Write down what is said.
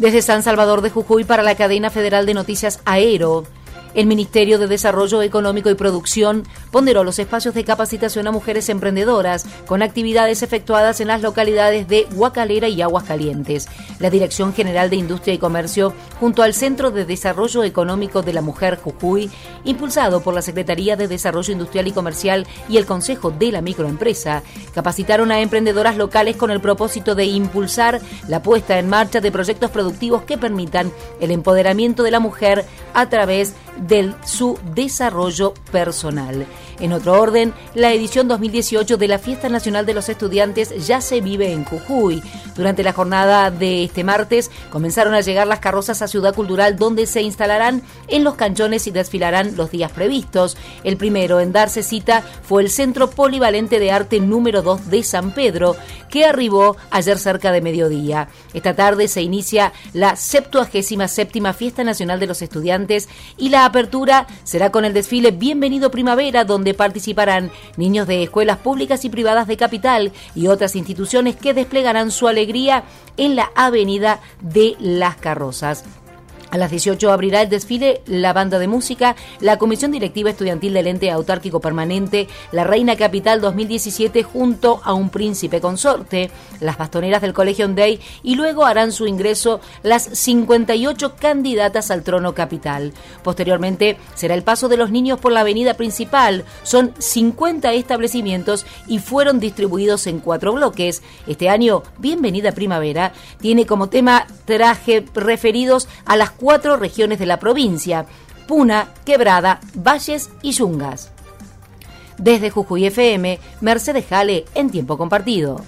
Desde San Salvador de Jujuy para la cadena federal de noticias Aero. El Ministerio de Desarrollo Económico y Producción ponderó los espacios de capacitación a mujeres emprendedoras con actividades efectuadas en las localidades de Huacalera y Aguascalientes. La Dirección General de Industria y Comercio, junto al Centro de Desarrollo Económico de la Mujer Jujuy, impulsado por la Secretaría de Desarrollo Industrial y Comercial y el Consejo de la Microempresa, capacitaron a emprendedoras locales con el propósito de impulsar la puesta en marcha de proyectos productivos que permitan el empoderamiento de la mujer a través de su desarrollo personal. En otro orden, la edición 2018 de la Fiesta Nacional de los Estudiantes ya se vive en Jujuy. Durante la jornada de este martes comenzaron a llegar las carrozas a Ciudad Cultural donde se instalarán en los canchones y desfilarán los días previstos. El primero en darse cita fue el Centro Polivalente de Arte número 2 de San Pedro, que arribó ayer cerca de mediodía. Esta tarde se inicia la 77 Fiesta Nacional de los Estudiantes y la apertura será con el desfile Bienvenido Primavera, donde participarán niños de escuelas públicas y privadas de Capital y otras instituciones que desplegarán su alegría en la Avenida de las Carrozas. A las 18 abrirá el desfile la banda de música, la Comisión Directiva Estudiantil del Ente Autárquico Permanente, la Reina Capital 2017 junto a un príncipe consorte, las bastoneras del Colegio Day y luego harán su ingreso las 58 candidatas al trono capital. Posteriormente será el paso de los niños por la avenida principal. Son 50 establecimientos y fueron distribuidos en cuatro bloques. Este año, Bienvenida Primavera, tiene como tema traje referidos a las cuatro regiones de la provincia, Puna, Quebrada, Valles y Yungas. Desde Jujuy FM, Mercedes Jale en tiempo compartido.